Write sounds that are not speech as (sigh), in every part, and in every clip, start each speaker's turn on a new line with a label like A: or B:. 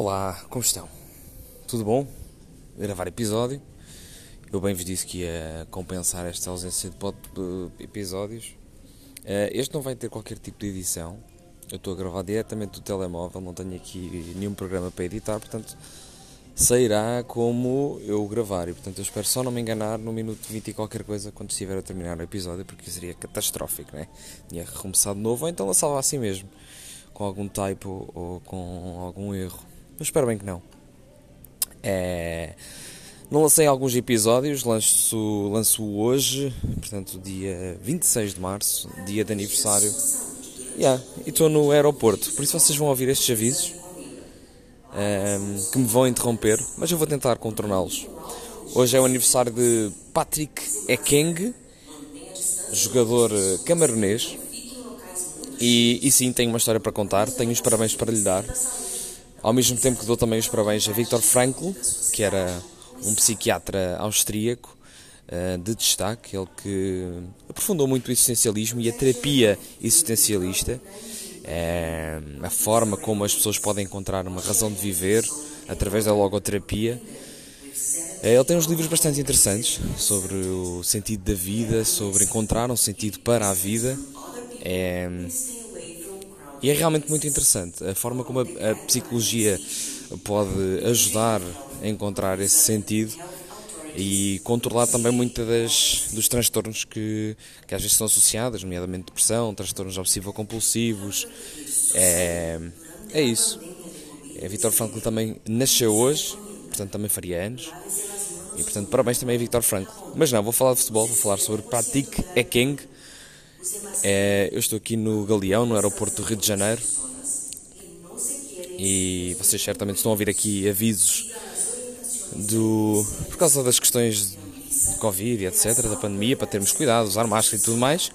A: Olá, como estão? Tudo bom? Gravar episódio. Eu bem vos disse que ia compensar esta ausência de episódios. Eh, este não vai ter qualquer tipo de edição. Eu estou a gravar diretamente do telemóvel, não tenho aqui nenhum programa para editar, portanto sairá como eu gravar. E portanto eu espero só não me enganar no minuto 20 e qualquer coisa quando estiver a terminar o episódio, porque seria catastrófico, né? Tinha que recomeçar de novo, ou então lançava assim mesmo, com algum typo ou com algum erro. Mas espero bem que não. É... Não lancei alguns episódios, lanço, lanço hoje, portanto, dia 26 de março, dia de aniversário. Yeah, e estou no aeroporto, por isso vocês vão ouvir estes avisos um, ehm, que me vão interromper, mas eu vou tentar contorná-los. Hoje é o aniversário de Patrick Ekeng, jogador eh, camaronês. E, e sim, tenho uma história para contar, tenho os parabéns para lhe dar. Ao mesmo tempo que dou também os parabéns a Viktor Frankl, que era um psiquiatra austríaco uh, de destaque, ele que aprofundou muito o existencialismo e a terapia existencialista, uh, a forma como as pessoas podem encontrar uma razão de viver através da logoterapia. Uh, ele tem uns livros bastante interessantes sobre o sentido da vida, sobre encontrar um sentido para a vida. E é realmente muito interessante a forma como a, a psicologia pode ajudar a encontrar esse sentido e controlar também muitos dos transtornos que, que às vezes são associados, nomeadamente depressão, transtornos obsessivo-compulsivos. É, é isso. É, Vitor Frankl também nasceu hoje, portanto também faria anos. E portanto, parabéns também a Vitor Frankl. Mas não, vou falar de futebol, vou falar sobre Patrick Ekeng é, eu estou aqui no Galeão, no aeroporto do Rio de Janeiro. E vocês certamente estão a ouvir aqui avisos do por causa das questões de Covid etc, da pandemia, para termos cuidado, usar máscara e tudo mais.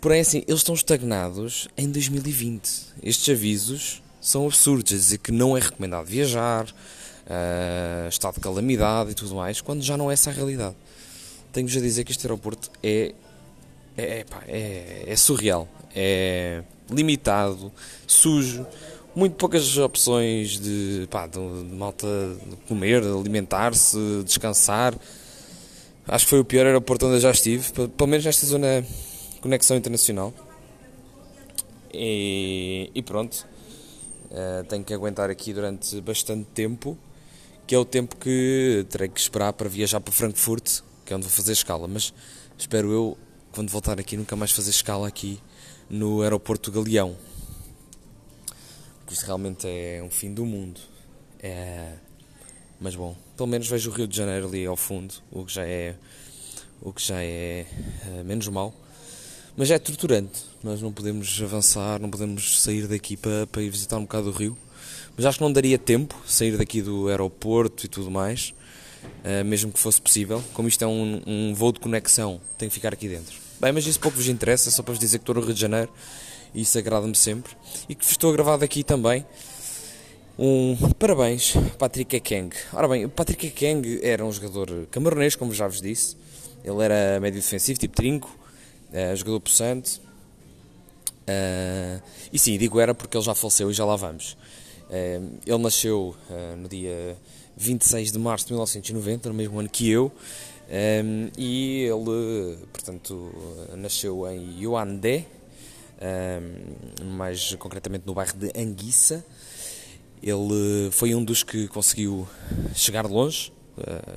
A: Porém, assim, eles estão estagnados em 2020. Estes avisos são absurdos, a dizer que não é recomendado viajar, uh, estado de calamidade e tudo mais, quando já não é essa a realidade. Tenho-vos a dizer que este aeroporto é é, pá, é, é surreal, é limitado, sujo, muito poucas opções de, pá, de, de malta comer, alimentar-se, descansar. Acho que foi o pior aeroporto onde eu já estive, pelo menos nesta zona conexão internacional. E, e pronto, uh, tenho que aguentar aqui durante bastante tempo, que é o tempo que terei que esperar para viajar para Frankfurt, que é onde vou fazer escala. Mas espero eu quando voltar aqui, nunca mais fazer escala aqui no aeroporto Galeão. Porque isto realmente é um fim do mundo. É... Mas bom, pelo menos vejo o Rio de Janeiro ali ao fundo, o que já é, o que já é, é menos mal. Mas é torturante. Nós não podemos avançar, não podemos sair daqui para, para ir visitar um bocado o Rio. Mas acho que não daria tempo sair daqui do aeroporto e tudo mais, uh, mesmo que fosse possível. Como isto é um, um voo de conexão, tem que ficar aqui dentro. Bem, mas isso pouco vos interessa, só para vos dizer que estou no Rio de Janeiro e isso agrada-me sempre. E que estou gravado aqui também um parabéns, Patrick Ekeng. Ora bem, Patrick Ekeng era um jogador camaronês, como já vos disse. Ele era médio defensivo, tipo trinco, uh, jogador possante. Uh, e sim, digo era porque ele já faleceu e já lá vamos. Uh, ele nasceu no dia 26 de março de 1990, no mesmo ano que eu. Um, e ele, portanto, nasceu em Yuandé, um, mais concretamente no bairro de Anguissa. Ele foi um dos que conseguiu chegar longe,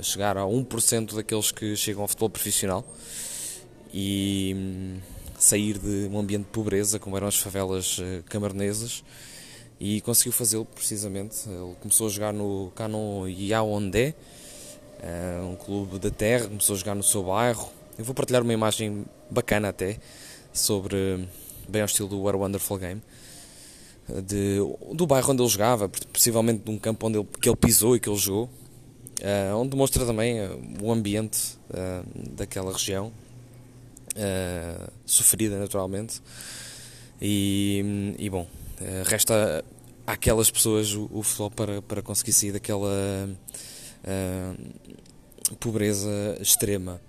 A: chegar a 1% daqueles que chegam ao futebol profissional e um, sair de um ambiente de pobreza, como eram as favelas camaronesas, e conseguiu fazê-lo precisamente. Ele começou a jogar no Canon Yaoundé uh, um clube da terra, começou a jogar no seu bairro. Eu vou partilhar uma imagem bacana até sobre, bem ao estilo do a Wonderful Game, de, do bairro onde ele jogava, possivelmente de um campo onde ele, que ele pisou e que ele jogou, uh, onde demonstra também uh, o ambiente daquela região, sofrida naturalmente. E, e bom, resta àquelas pessoas o, o futebol para, para conseguir sair daquela uh, pobreza extrema.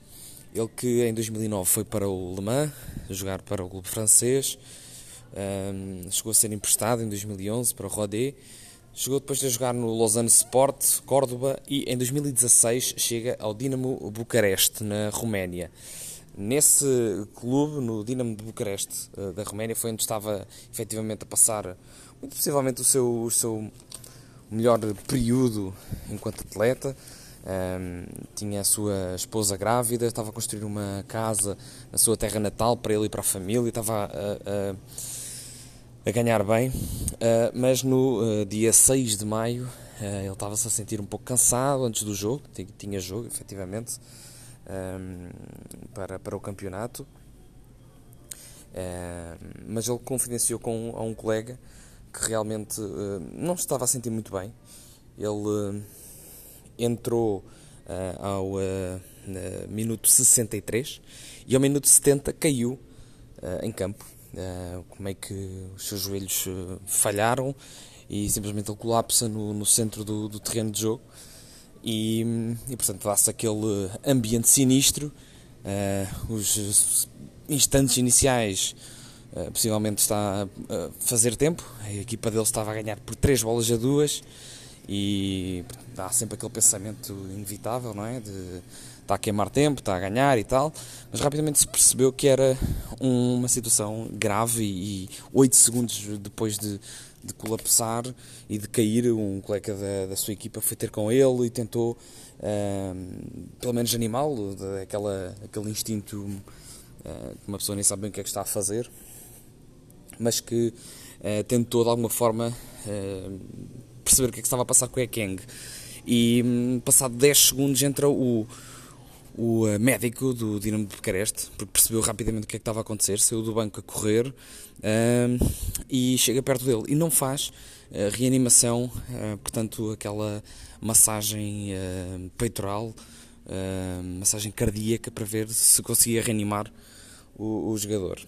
A: Ele que em 2009 foi para o Le Mans, jogar para o clube francês, chegou a ser emprestado em 2011 para o Rodé, Chegou depois de jogar no Lausanne Sport, Córdoba e em 2016 chega ao Dinamo Bucareste, na Roménia. Nesse clube, no Dinamo de Bucareste, eh, da Roménia, foi onde estava efetivamente a passar, muito possivelmente, o seu, o seu melhor período enquanto atleta. Um, tinha a sua esposa grávida, estava a construir uma casa na sua terra natal para ele e para a família, estava a, a, a ganhar bem, uh, mas no uh, dia 6 de maio uh, ele estava-se a sentir um pouco cansado antes do jogo, tinha jogo efetivamente um, para, para o campeonato, mas ele confidenciou com a um colega que realmente não se estava a sentir muito bem. Ele entrou uh, ao uh, minuto 63 e ao minuto 70 caiu uh, em campo. como é que os seus joelhos falharam e simplesmente ele colapsa no, no centro do, do, terreno de jogo e, e portanto dá-se aquele ambiente sinistro. os instantes iniciais possivelmente está a fazer tempo, a equipa dele estava a ganhar por 3 bolas a 2 e dá sempre aquele pensamento inevitável, não é? De está a queimar tempo, está a ganhar e tal, mas rapidamente se percebeu que era uma situação grave e, e 8 segundos depois de, de colapsar e de cair, um colega da, da sua equipa foi ter com ele e tentou, uh, pelo menos animá-lo, aquela, aquele instinto uh, que uma pessoa nem sabe bem o que é que está a fazer, mas que uh, tentou de alguma forma perceber o que é que estava a passar com o Ekeng. E hum, passado 10 segundos entra o, o eh, médico do Dinamo de Bucareste, porque percebeu rapidamente o que é que estava a acontecer, saiu do banco a correr uh, e chega perto dele e não faz uh, reanimação, uh, portanto, aquela massagem peitoral, massagem cardíaca para ver se conseguia reanimar o, o jogador.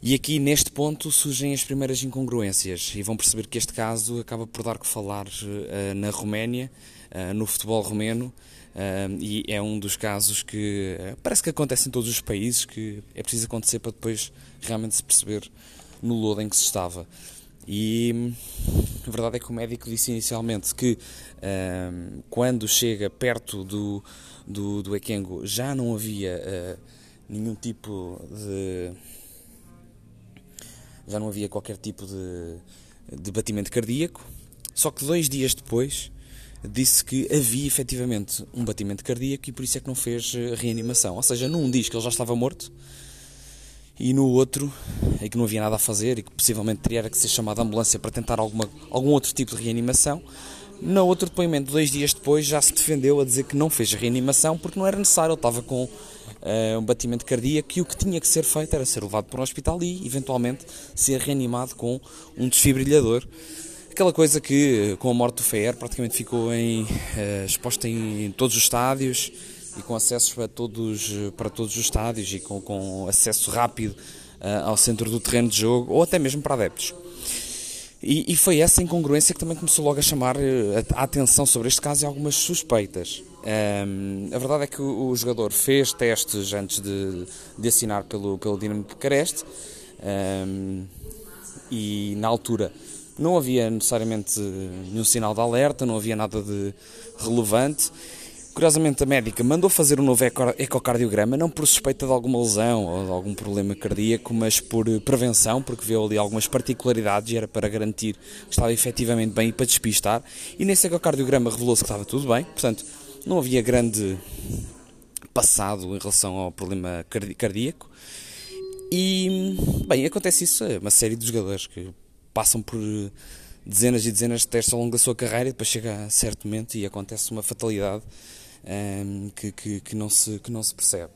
A: E aqui neste ponto surgem as primeiras incongruências e vão perceber que este caso acaba por dar que falar na Roménia, no futebol romeno, uh, e é um dos casos que parece que acontece em todos os países, que é preciso acontecer para depois realmente se perceber no lodo em que se estava. E a verdade é que o médico disse inicialmente que quando chega perto do, do, do Ekengo já não havia nenhum tipo de já não havia qualquer tipo de, de batimento cardíaco. Só que dois dias depois disse que havia efetivamente um batimento cardíaco e por isso é que não fez eh, reanimação. Ou seja, num diz que ele já estava morto e no outro é que não havia nada a fazer e que possivelmente teria que ser chamado a ambulância para tentar alguma, algum outro tipo de reanimação. No outro depoimento, dois dias depois, já se defendeu a dizer que não fez reanimação porque não era necessário, ele estava com uh, um batimento cardíaco e o que tinha que ser feito era ser levado para um hospital e, eventualmente, ser reanimado com um desfibrilhador. Aquela coisa que, com a morte do Fer, praticamente ficou em, uh, exposta em todos os estádios e com acesso para todos, para todos os estádios e com, com acesso rápido uh, ao centro do terreno de jogo ou até mesmo para adeptos. E, e, foi essa incongruência que também começou logo a chamar a atenção sobre este caso e algumas suspeitas. Um, a verdade é que o, o, jogador fez testes antes de, de assinar pelo, pelo Dinamo Bucareste um, e na altura não havia necessariamente nenhum sinal de alerta, não havia nada de relevante. Curiosamente, a médica mandou fazer um novo ecocardiograma, não por suspeita de alguma lesão ou de algum problema cardíaco, mas por prevenção, porque viu ali algumas particularidades e era para garantir que estava efetivamente bem e para despistar. E nesse ecocardiograma revelou-se que estava tudo bem, portanto, não havia grande passado em relação ao problema cardíaco. E, bem, acontece isso a uma série de jogadores que passam por dezenas e dezenas de testes ao longo da sua carreira e depois chega a certo momento e acontece uma fatalidade um, ehm, que, que, que, não se, que não se percebe.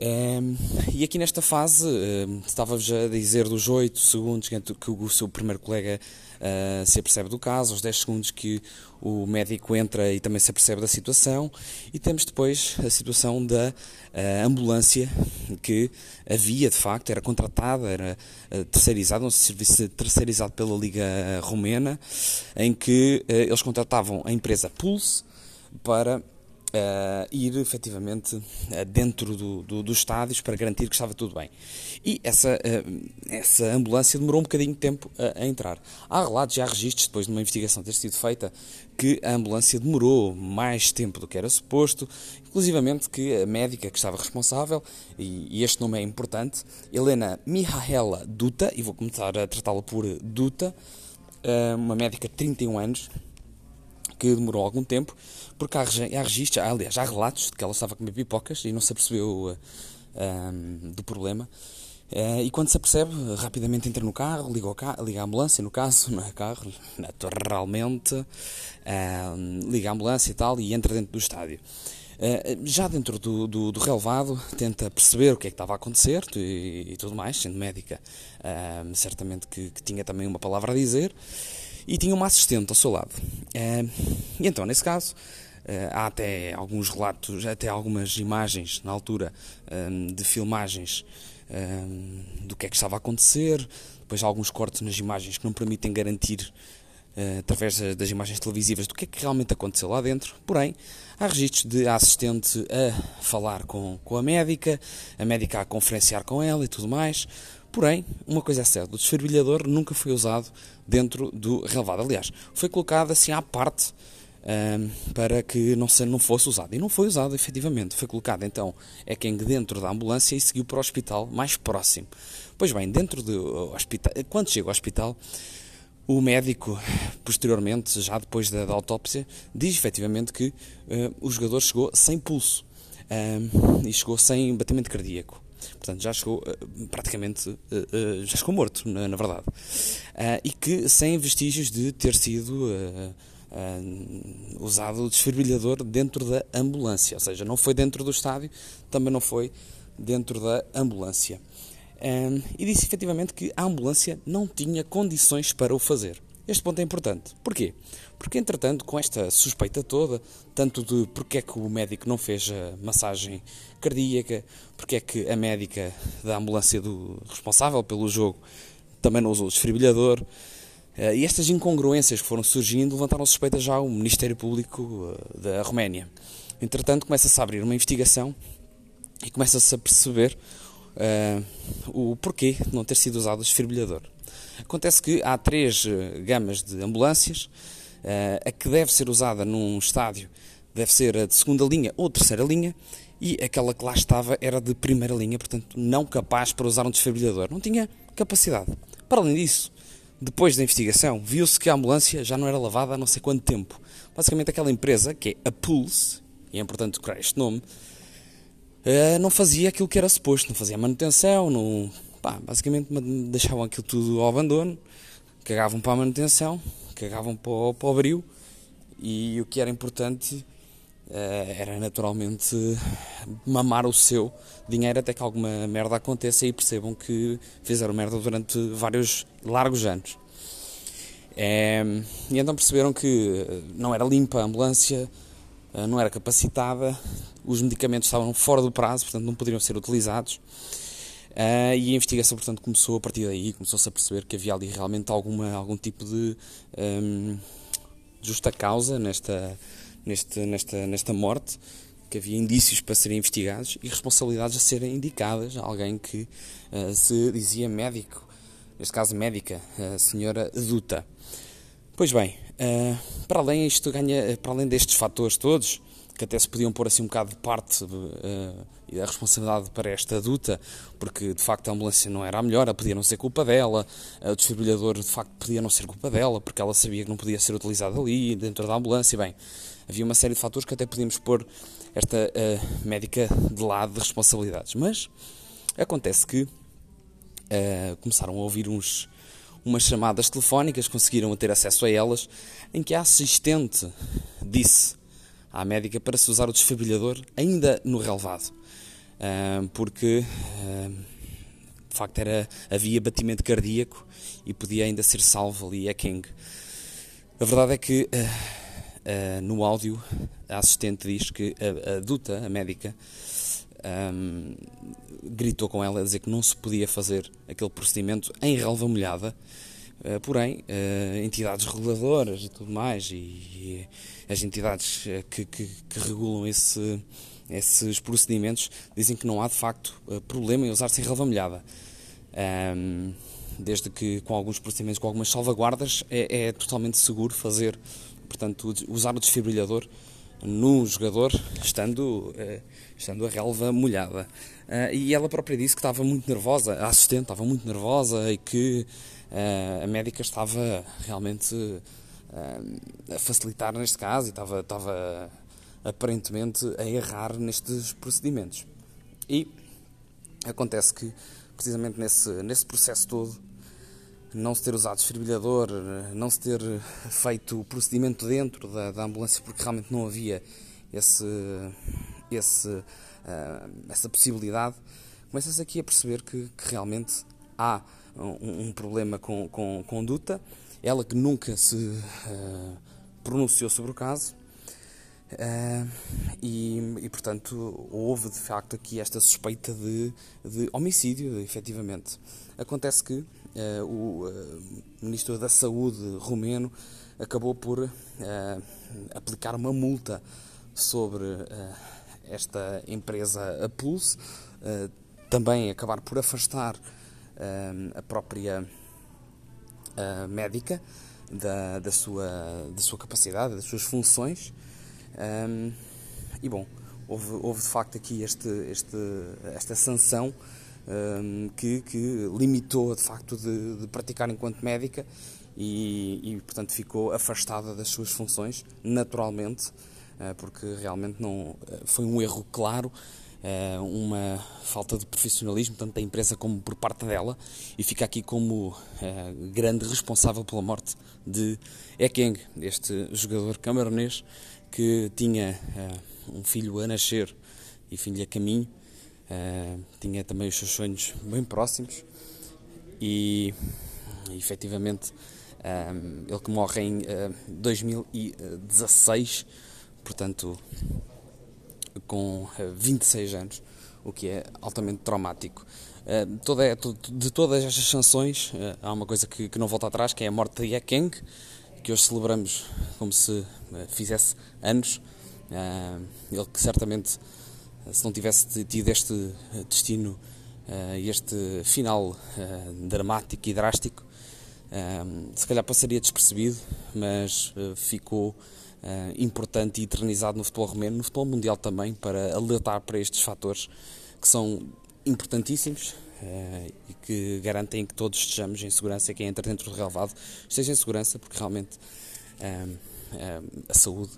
A: Um, ehm, e aqui nesta fase, um, ehm, estava-vos a dizer dos 8 segundos que, o seu primeiro colega uh, se apercebe do caso, aos 10 segundos que o médico entra e também se apercebe da situação, e temos depois a situação da uh, ambulância que havia de facto, era contratada, era uh, terceirizada, um serviço terceirizado pela Liga Romena, em que eles contratavam a empresa Pulse para uh, ir efetivamente uh, dentro do, do, dos estádios para garantir que estava tudo bem. E essa, uh, essa ambulância demorou um bocadinho de tempo a, a entrar. Há relatos, há registros, depois de uma investigação ter sido feita, que a ambulância demorou mais tempo do que era suposto, inclusivamente que a médica que estava responsável, e, e este nome é importante, Helena Mihaela Duta, e vou começar a tratá-la por Duta, uma médica de 31 anos, que demorou algum tempo, porque há, há registros, aliás, há relatos de que ela estava a comer pipocas e não se apercebeu um, do problema. Uh, e quando se apercebe, rapidamente entra no carro, liga, carro, liga a ambulância, no caso, (laughs) não é carro, naturalmente, uh, liga a ambulância e tal, e entra dentro do estádio. Uh, já dentro do, do, do, relevado, tenta perceber o que é que estava a acontecer e, e tudo mais, sendo médica, certamente que, que tinha também uma palavra a dizer e tinha uma assistente ao seu lado. E então, nesse caso, há até alguns relatos, até algumas imagens na altura um, de filmagens um, do que é que estava a acontecer, depois há alguns cortes nas imagens que não permitem garantir. Uh, através das imagens televisivas do que é que realmente aconteceu lá dentro. Porém, há registros de assistente a falar com, com a médica, a médica a conferenciar com ela e tudo mais. Porém, uma coisa é certa, o desfervilhador nunca foi usado dentro do relevado. Aliás, foi colocado assim à parte um, para que não, se, não fosse usado. E não foi usado, efetivamente. Foi colocado então é quem dentro da ambulância e seguiu para o hospital mais próximo. Pois bem, dentro do hospital, quando chega ao hospital, o médico, posteriormente, já depois da, da autópsia, diz efetivamente que uh, o jogador chegou sem pulso um, e chegou sem batimento cardíaco. Portanto, já chegou uh, praticamente, uh, uh, já chegou morto, na, na verdade. e que sem vestígios de ter sido usado o desfibrilhador dentro da ambulância. Ou seja, não foi dentro do estádio, também não foi dentro da ambulância. e disse efetivamente que a ambulância não tinha condições para o fazer. Este ponto é importante. Porquê? Porque, entretanto, com esta suspeita toda, tanto de porque é que o médico não fez a massagem cardíaca, porque é que a médica da ambulância do responsável pelo jogo também não usou o desfibrilhador, e estas incongruências que foram surgindo levantaram suspeitas já ao Ministério Público eh, da Roménia. Entretanto, começa-se a abrir uma investigação e começa-se a perceber uh, o porquê de não ter sido usado o desfibrilhador. Acontece que há três eh, gamas de ambulâncias. Eh, a que deve ser usada num estádio deve ser a de segunda linha ou terceira linha e aquela que lá estava era de primeira linha, portanto não capaz para usar um desfibrilhador. Não tinha capacidade. Para além disso, depois da investigação, viu-se que a ambulância já não era lavada há não sei quanto tempo. Basicamente aquela empresa, que é a Pulse, e é importante decorar este nome, eh, não fazia aquilo que era suposto, não fazia manutenção, não Pá, basicamente deixavam aquilo tudo ao abandono, cagavam para a manutenção, cagavam para o, para abril e o que era importante era naturalmente mamar o seu dinheiro até que alguma merda aconteça e percebam que fizeram merda durante vários largos anos. É, e então perceberam que não era limpa a ambulância, eh, não era capacitada, os medicamentos estavam fora do prazo, portanto não poderiam ser utilizados. Uh, e a investigação, portanto, começou a partir daí, começou-se a perceber que havia ali realmente alguma, algum tipo de um, justa causa nesta, neste, nesta, nesta morte, que havia indícios para serem investigados e responsabilidades a serem indicadas a alguém que uh, se dizia médico, neste caso médica, a senhora Duta. Pois bem, uh, para além isto ganha, para além destes fatores todos, que até se podiam pôr assim um bocado de parte uh, a responsabilidade para esta adulta, porque de facto a ambulância não era a melhor, ela podia não ser culpa dela, o desfibrilhador de facto podia não ser culpa dela, porque ela sabia que não podia ser utilizado ali, dentro da ambulância, bem, havia uma série de fatores que até podíamos pôr esta uh, médica de lado de responsabilidades. Mas acontece que uh, começaram a ouvir uns, umas chamadas telefónicas, conseguiram ter acesso a elas, em que a assistente disse à médica para se usar o desfibrilhador ainda no relevado porque de facto era, havia batimento cardíaco e podia ainda ser salvo ali a King. A verdade é que ah, ah, no áudio a assistente diz que a, a Duta, a médica, um, gritou com ela a dizer que não se podia fazer aquele procedimento em relva molhada, Uh, porém, uh, entidades reguladoras e tudo mais, e, e as entidades que, que, que regulam esse, esses procedimentos dizem que não há de facto problema em usar-se em relva molhada. Um, desde que com alguns procedimentos, com algumas salvaguardas, é, é totalmente seguro fazer, portanto, usar o desfibrilhador num jogador estando, estando a relva molhada. e ela própria disse que estava muito nervosa, a assistente estava muito nervosa e que a médica estava realmente a facilitar neste caso e estava, estava aparentemente a errar nestes procedimentos. E acontece que, precisamente nesse, nesse processo todo, não se ter usado desfibrilhador, não se ter feito o procedimento dentro da, da ambulância, porque realmente não havia esse, esse, uh, essa possibilidade, começa-se aqui a perceber que, que realmente há um, um, problema com, com conduta. Ela que nunca se uh, pronunciou sobre o caso, Uh, e, e, portanto, houve de facto aqui esta suspeita de, de homicídio, efetivamente. Acontece que o uh, Ministro da Saúde romeno acabou por aplicar uma multa sobre esta empresa, a Pulse, também acabar por afastar a própria médica da, da, sua, da sua capacidade, das suas funções. E bom, houve, houve de facto aqui este, este, esta sanção um, que, que limitou de facto de, de praticar enquanto médica e, e, portanto ficou afastada das suas funções naturalmente uh, porque realmente não foi um erro claro uh, uma falta de profissionalismo tanto da empresa como por parte dela e fica aqui como grande responsável pela morte de Ekeng, este jogador camaronês que tinha um filho a nascer e filho a caminho, uh, tinha também os seus sonhos bem próximos e, efetivamente um, ele que morre em uh, 2016, portanto com 26 anos, o que é altamente traumático. Uh, toda, de todas estas sanções, uh, há uma coisa que, que, não volta atrás, que é a morte de Ekeng, que hoje celebramos como se eh, fizesse anos. Eh, ele que certamente, eh, se não tivesse tido este destino, este final dramático e drástico, se calhar passaria despercebido, mas ficou importante e eternizado no futebol romeno, no futebol mundial também, para alertar para estes fatores que são importantíssimos e que garantem que todos estejamos em segurança e quem entra dentro do relevado esteja em segurança, porque realmente a saúde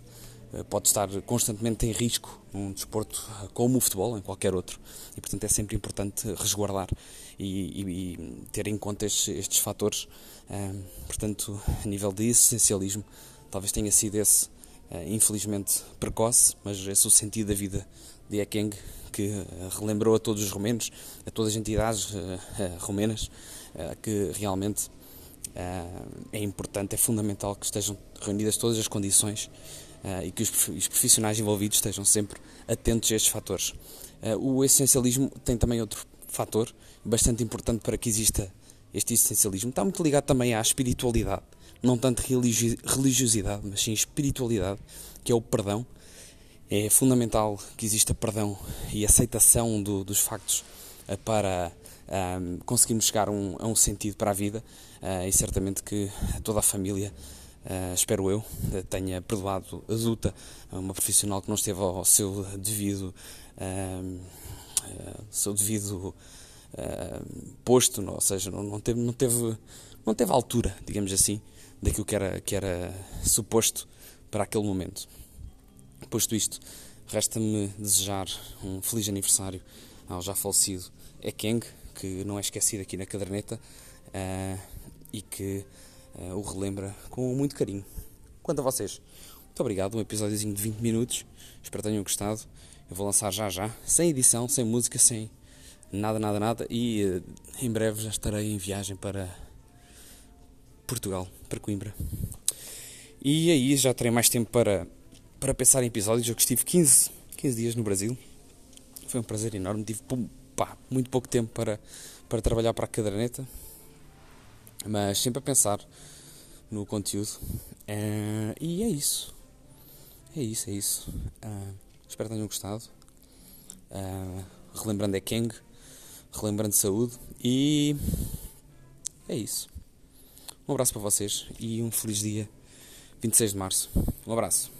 A: pode estar constantemente em risco num desporto como o futebol, em qualquer outro, e portanto é sempre importante resguardar e, e, e ter em conta estes, estes fatores. portanto, a nível de essencialismo, talvez tenha sido esse, infelizmente, precoce, mas esse é o sentido da vida de Ekeng que eh, relembrou a todos os romenos, a todas as entidades romenas, que realmente é importante, é fundamental que estejam reunidas todas as condições e que os profissionais envolvidos estejam sempre atentos a estes fatores. o essencialismo tem também outro fator bastante importante para que exista este essencialismo. Está muito ligado também à espiritualidade, não tanto religiosidade, mas sim espiritualidade, que é o perdão é fundamental que exista perdão e aceitação do, dos factos eh, para um, conseguirmos chegar um, a um sentido para a vida uh, e certamente que toda a família, uh, espero eu, tenha perdoado a Zuta, uma profissional que não esteve ao seu devido, uh, seu devido posto, ou seja, não, não, teve, não, teve, não teve altura, digamos assim, daquilo que era, que era suposto para aquele momento. Posto isto, resta-me desejar um feliz aniversário ao já falecido Ekeng, que não é esquecido aqui na caderneta uh, e que uh, o relembra com muito carinho. Quanto a vocês, muito obrigado. Um episódiozinho de 20 minutos. Espero que tenham gostado. Eu vou lançar já já, sem edição, sem música, sem nada, nada, nada. E uh, em breve já estarei em viagem para Portugal, para Coimbra. E aí já terei mais tempo para para pensar em episódios. Eu que estive 15, 15 dias no Brasil. Foi um prazer enorme. Tive pá, muito pouco tempo para, para trabalhar para a caderneta. Mas sempre a pensar no conteúdo. Uh, e é isso. É isso, é isso. Uh, espero que tenham gostado. Uh, relembrando é Kang, relembrando saúde e é isso. Um abraço para vocês e um feliz dia 26 de março. Um abraço.